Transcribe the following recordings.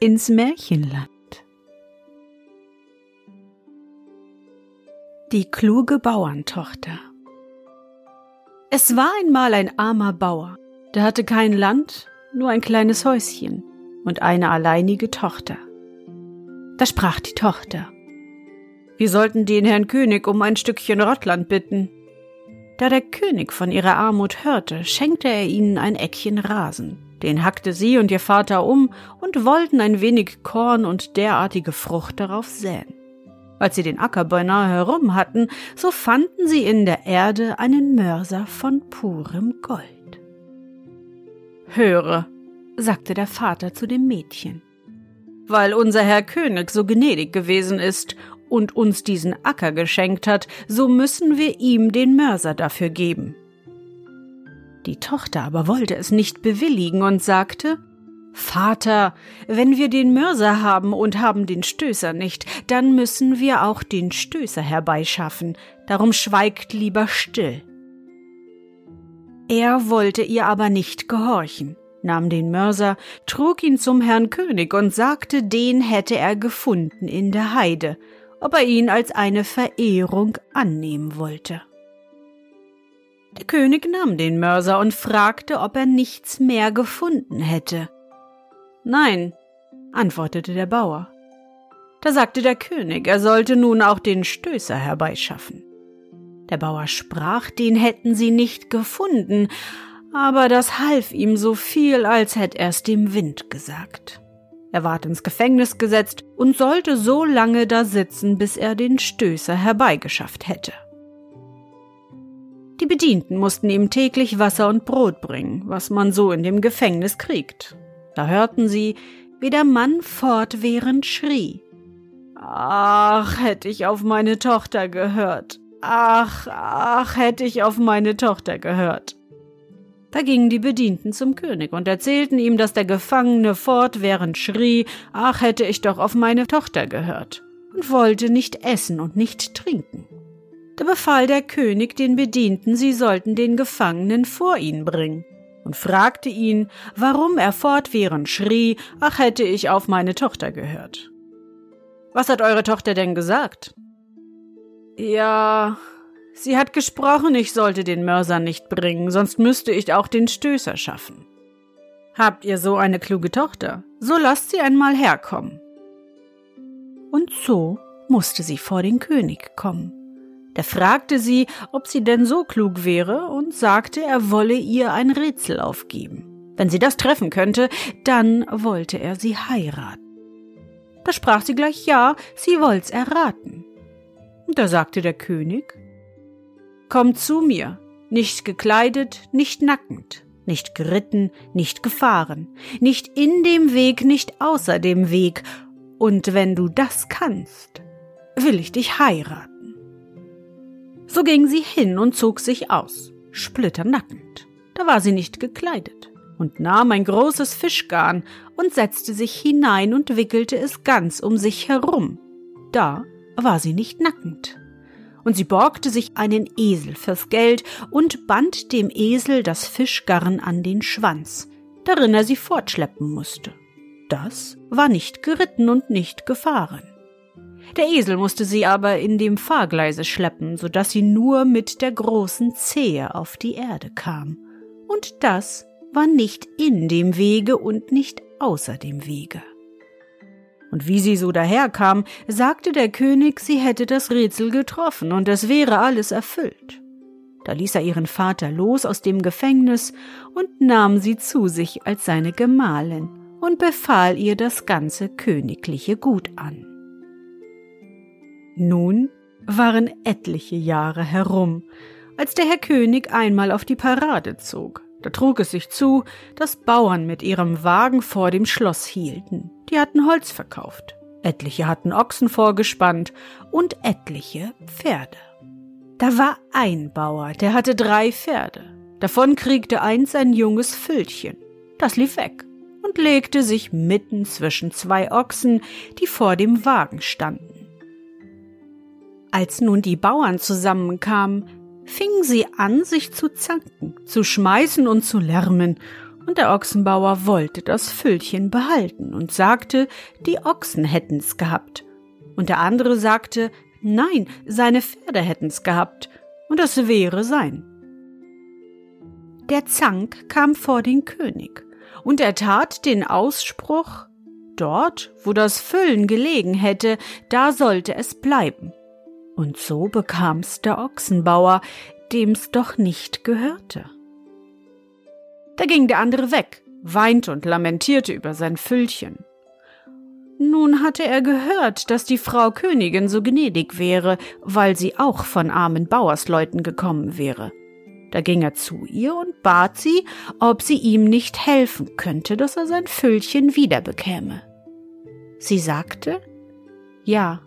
ins Märchenland. Die kluge Bauerntochter Es war einmal ein armer Bauer, der hatte kein Land, nur ein kleines Häuschen und eine alleinige Tochter. Da sprach die Tochter Wir sollten den Herrn König um ein Stückchen Rottland bitten. Da der König von ihrer Armut hörte, schenkte er ihnen ein Eckchen Rasen den hackte sie und ihr Vater um und wollten ein wenig Korn und derartige Frucht darauf säen. Als sie den Acker beinahe herum hatten, so fanden sie in der Erde einen Mörser von purem Gold. Höre, sagte der Vater zu dem Mädchen, weil unser Herr König so gnädig gewesen ist und uns diesen Acker geschenkt hat, so müssen wir ihm den Mörser dafür geben. Die Tochter aber wollte es nicht bewilligen und sagte Vater, wenn wir den Mörser haben und haben den Stößer nicht, dann müssen wir auch den Stößer herbeischaffen, darum schweigt lieber still. Er wollte ihr aber nicht gehorchen, nahm den Mörser, trug ihn zum Herrn König und sagte, den hätte er gefunden in der Heide, ob er ihn als eine Verehrung annehmen wollte. Der König nahm den Mörser und fragte, ob er nichts mehr gefunden hätte. Nein, antwortete der Bauer. Da sagte der König, er sollte nun auch den Stößer herbeischaffen. Der Bauer sprach, den hätten sie nicht gefunden, aber das half ihm so viel, als hätte er's dem Wind gesagt. Er ward ins Gefängnis gesetzt und sollte so lange da sitzen, bis er den Stößer herbeigeschafft hätte. Die Bedienten mussten ihm täglich Wasser und Brot bringen, was man so in dem Gefängnis kriegt. Da hörten sie, wie der Mann fortwährend schrie. Ach, hätte ich auf meine Tochter gehört. Ach, ach, hätte ich auf meine Tochter gehört. Da gingen die Bedienten zum König und erzählten ihm, dass der Gefangene fortwährend schrie, ach, hätte ich doch auf meine Tochter gehört, und wollte nicht essen und nicht trinken. Da befahl der König den Bedienten, sie sollten den Gefangenen vor ihn bringen und fragte ihn, warum er fortwährend schrie, ach hätte ich auf meine Tochter gehört. Was hat eure Tochter denn gesagt? Ja, sie hat gesprochen, ich sollte den Mörser nicht bringen, sonst müsste ich auch den Stößer schaffen. Habt ihr so eine kluge Tochter? So lasst sie einmal herkommen. Und so musste sie vor den König kommen. Der fragte sie, ob sie denn so klug wäre und sagte, er wolle ihr ein Rätsel aufgeben. Wenn sie das treffen könnte, dann wollte er sie heiraten. Da sprach sie gleich ja, sie wollt's erraten. Da sagte der König, Komm zu mir, nicht gekleidet, nicht nackend, nicht geritten, nicht gefahren, nicht in dem Weg, nicht außer dem Weg, und wenn du das kannst, will ich dich heiraten. So ging sie hin und zog sich aus, splitternackend. Da war sie nicht gekleidet und nahm ein großes Fischgarn und setzte sich hinein und wickelte es ganz um sich herum. Da war sie nicht nackend. Und sie borgte sich einen Esel fürs Geld und band dem Esel das Fischgarn an den Schwanz, darin er sie fortschleppen musste. Das war nicht geritten und nicht gefahren. Der Esel musste sie aber in dem Fahrgleise schleppen, so dass sie nur mit der großen Zehe auf die Erde kam. Und das war nicht in dem Wege und nicht außer dem Wege. Und wie sie so daherkam, sagte der König, sie hätte das Rätsel getroffen und es wäre alles erfüllt. Da ließ er ihren Vater los aus dem Gefängnis und nahm sie zu sich als seine Gemahlin und befahl ihr das ganze königliche Gut an. Nun waren etliche Jahre herum, als der Herr König einmal auf die Parade zog. Da trug es sich zu, dass Bauern mit ihrem Wagen vor dem Schloss hielten. Die hatten Holz verkauft, etliche hatten Ochsen vorgespannt und etliche Pferde. Da war ein Bauer, der hatte drei Pferde. Davon kriegte eins ein junges Füllchen. Das lief weg und legte sich mitten zwischen zwei Ochsen, die vor dem Wagen standen. Als nun die Bauern zusammenkamen, fingen sie an, sich zu zanken, zu schmeißen und zu lärmen, und der Ochsenbauer wollte das Füllchen behalten und sagte, die Ochsen hätten's gehabt. Und der andere sagte, nein, seine Pferde hätten's gehabt, und es wäre sein. Der Zank kam vor den König, und er tat den Ausspruch, dort, wo das Füllen gelegen hätte, da sollte es bleiben. Und so bekam's der Ochsenbauer, dem's doch nicht gehörte. Da ging der andere weg, weinte und lamentierte über sein Füllchen. Nun hatte er gehört, dass die Frau Königin so gnädig wäre, weil sie auch von armen Bauersleuten gekommen wäre. Da ging er zu ihr und bat sie, ob sie ihm nicht helfen könnte, dass er sein Füllchen wiederbekäme. Sie sagte, ja,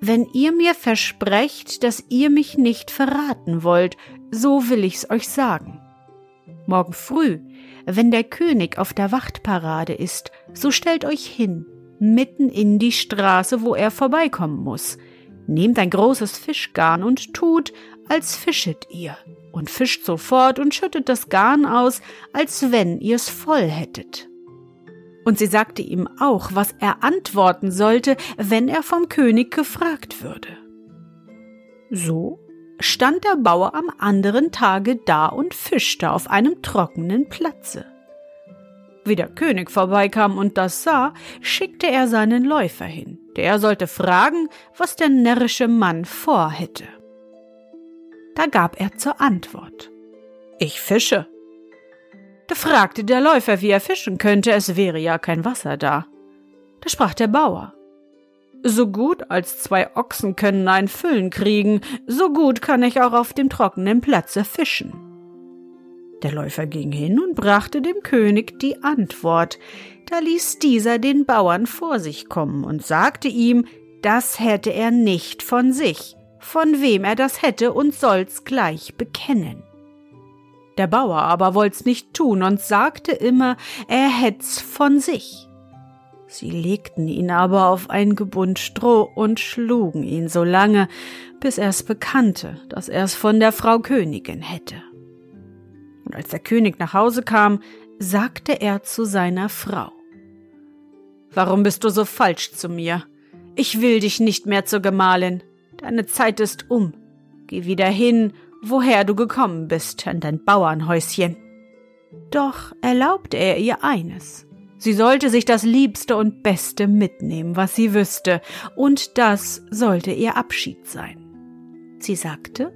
wenn ihr mir versprecht, dass ihr mich nicht verraten wollt, so will ich's euch sagen. Morgen früh, wenn der König auf der Wachtparade ist, so stellt euch hin, mitten in die Straße, wo er vorbeikommen muss. Nehmt ein großes Fischgarn und tut, als fischet ihr, und fischt sofort und schüttet das Garn aus, als wenn ihr's voll hättet. Und sie sagte ihm auch, was er antworten sollte, wenn er vom König gefragt würde. So stand der Bauer am anderen Tage da und fischte auf einem trockenen Platze. Wie der König vorbeikam und das sah, schickte er seinen Läufer hin, der sollte fragen, was der närrische Mann vorhätte. Da gab er zur Antwort Ich fische. Da fragte der Läufer, wie er fischen könnte, es wäre ja kein Wasser da. Da sprach der Bauer So gut als zwei Ochsen können ein Füllen kriegen, so gut kann ich auch auf dem trockenen Platze fischen. Der Läufer ging hin und brachte dem König die Antwort. Da ließ dieser den Bauern vor sich kommen und sagte ihm, das hätte er nicht von sich, von wem er das hätte und soll's gleich bekennen. Der Bauer aber wollt's nicht tun und sagte immer, er hätt's von sich. Sie legten ihn aber auf ein Gebund Stroh und schlugen ihn so lange, bis er's bekannte, dass er's von der Frau Königin hätte. Und als der König nach Hause kam, sagte er zu seiner Frau Warum bist du so falsch zu mir? Ich will dich nicht mehr zur Gemahlin. Deine Zeit ist um. Geh wieder hin woher du gekommen bist, in dein Bauernhäuschen. Doch erlaubte er ihr eines. Sie sollte sich das Liebste und Beste mitnehmen, was sie wüsste, und das sollte ihr Abschied sein. Sie sagte,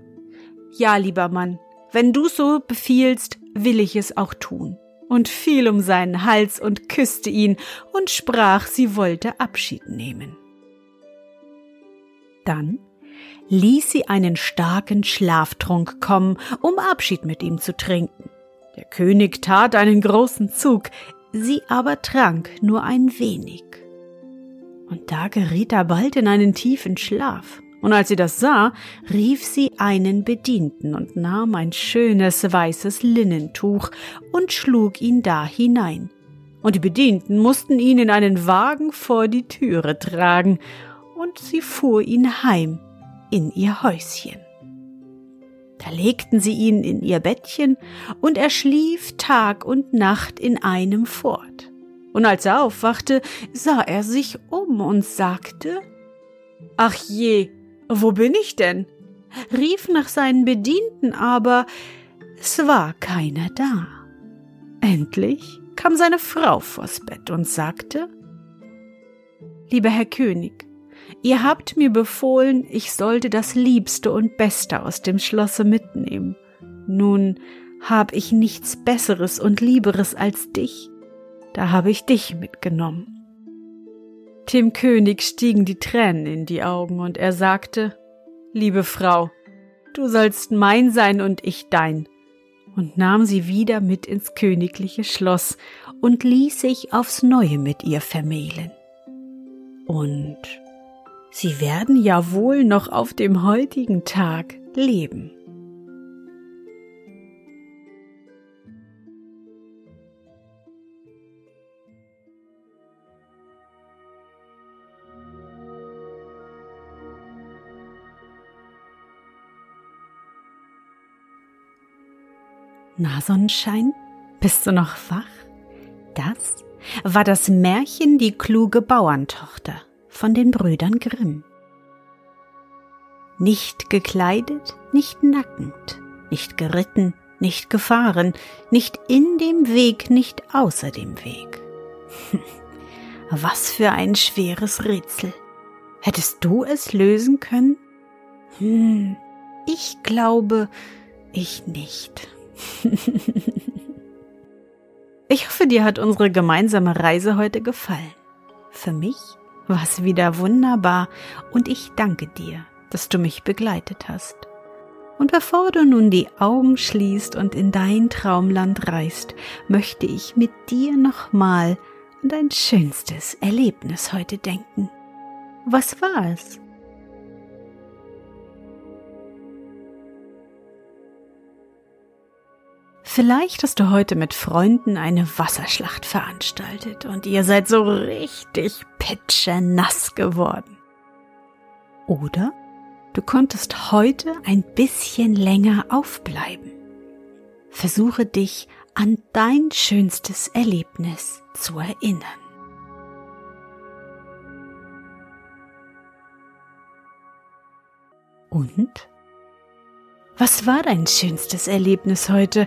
Ja, lieber Mann, wenn du so befiehlst, will ich es auch tun, und fiel um seinen Hals und küsste ihn und sprach, sie wollte Abschied nehmen. Dann ließ sie einen starken Schlaftrunk kommen, um Abschied mit ihm zu trinken. Der König tat einen großen Zug, sie aber trank nur ein wenig. Und da geriet er bald in einen tiefen Schlaf. Und als sie das sah, rief sie einen Bedienten und nahm ein schönes weißes Linnentuch und schlug ihn da hinein. Und die Bedienten mussten ihn in einen Wagen vor die Türe tragen, und sie fuhr ihn heim in ihr Häuschen. Da legten sie ihn in ihr Bettchen, und er schlief Tag und Nacht in einem fort. Und als er aufwachte, sah er sich um und sagte Ach je, wo bin ich denn? rief nach seinen Bedienten, aber es war keiner da. Endlich kam seine Frau vors Bett und sagte Lieber Herr König, ihr habt mir befohlen, ich sollte das Liebste und Beste aus dem Schlosse mitnehmen. Nun hab ich nichts Besseres und Lieberes als dich, da habe ich dich mitgenommen. Dem König stiegen die Tränen in die Augen und er sagte, Liebe Frau, du sollst mein sein und ich dein, und nahm sie wieder mit ins königliche Schloss und ließ sich aufs neue mit ihr vermählen. Und sie werden ja wohl noch auf dem heutigen Tag leben. Na, Sonnenschein, bist du noch wach? Das war das Märchen Die kluge Bauerntochter von den Brüdern Grimm. Nicht gekleidet, nicht nackend, nicht geritten, nicht gefahren, nicht in dem Weg, nicht außer dem Weg. Was für ein schweres Rätsel. Hättest du es lösen können? Hm, ich glaube, ich nicht. ich hoffe, dir hat unsere gemeinsame Reise heute gefallen. Für mich war es wieder wunderbar und ich danke dir, dass du mich begleitet hast. Und bevor du nun die Augen schließt und in dein Traumland reist, möchte ich mit dir nochmal an dein schönstes Erlebnis heute denken. Was war es? Vielleicht hast du heute mit Freunden eine Wasserschlacht veranstaltet und ihr seid so richtig pitschenass geworden. Oder du konntest heute ein bisschen länger aufbleiben. Versuche dich an dein schönstes Erlebnis zu erinnern. Und? Was war dein schönstes Erlebnis heute